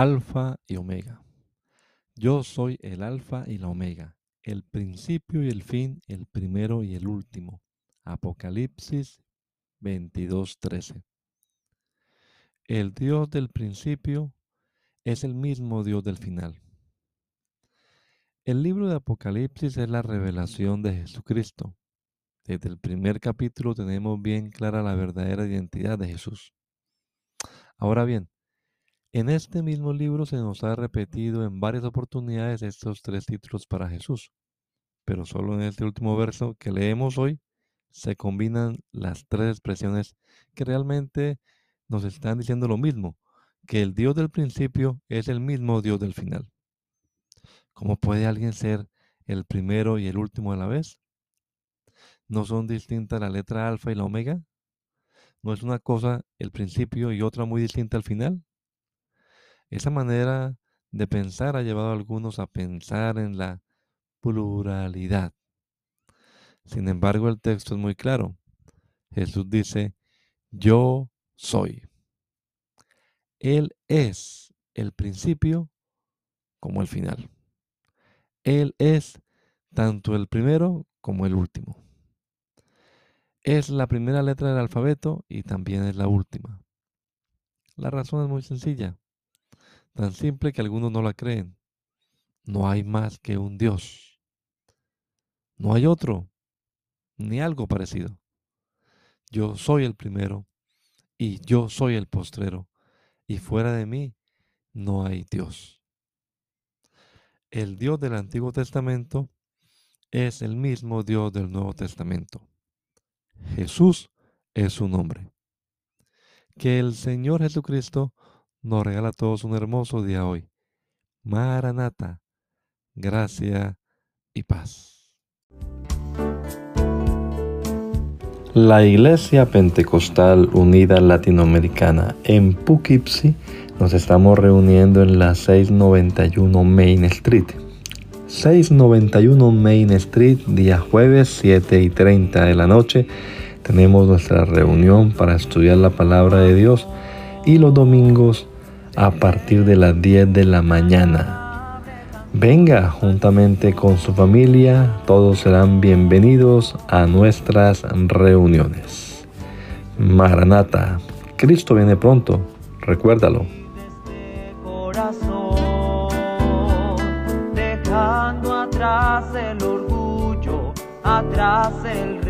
Alfa y Omega. Yo soy el Alfa y la Omega, el principio y el fin, el primero y el último. Apocalipsis 22:13. El Dios del principio es el mismo Dios del final. El libro de Apocalipsis es la revelación de Jesucristo. Desde el primer capítulo tenemos bien clara la verdadera identidad de Jesús. Ahora bien, en este mismo libro se nos ha repetido en varias oportunidades estos tres títulos para Jesús, pero solo en este último verso que leemos hoy se combinan las tres expresiones que realmente nos están diciendo lo mismo, que el Dios del principio es el mismo Dios del final. ¿Cómo puede alguien ser el primero y el último a la vez? ¿No son distintas la letra alfa y la omega? ¿No es una cosa el principio y otra muy distinta al final? Esa manera de pensar ha llevado a algunos a pensar en la pluralidad. Sin embargo, el texto es muy claro. Jesús dice, yo soy. Él es el principio como el final. Él es tanto el primero como el último. Es la primera letra del alfabeto y también es la última. La razón es muy sencilla tan simple que algunos no la creen. No hay más que un Dios. No hay otro, ni algo parecido. Yo soy el primero y yo soy el postrero, y fuera de mí no hay Dios. El Dios del Antiguo Testamento es el mismo Dios del Nuevo Testamento. Jesús es su nombre. Que el Señor Jesucristo nos regala a todos un hermoso día hoy. Maranata, gracia y paz. La Iglesia Pentecostal Unida Latinoamericana en Poughkeepsie nos estamos reuniendo en la 691 Main Street. 691 Main Street, día jueves 7 y 30 de la noche. Tenemos nuestra reunión para estudiar la palabra de Dios y los domingos a partir de las 10 de la mañana. Venga juntamente con su familia, todos serán bienvenidos a nuestras reuniones. Maranata, Cristo viene pronto, recuérdalo. Atrás el orgullo, atrás el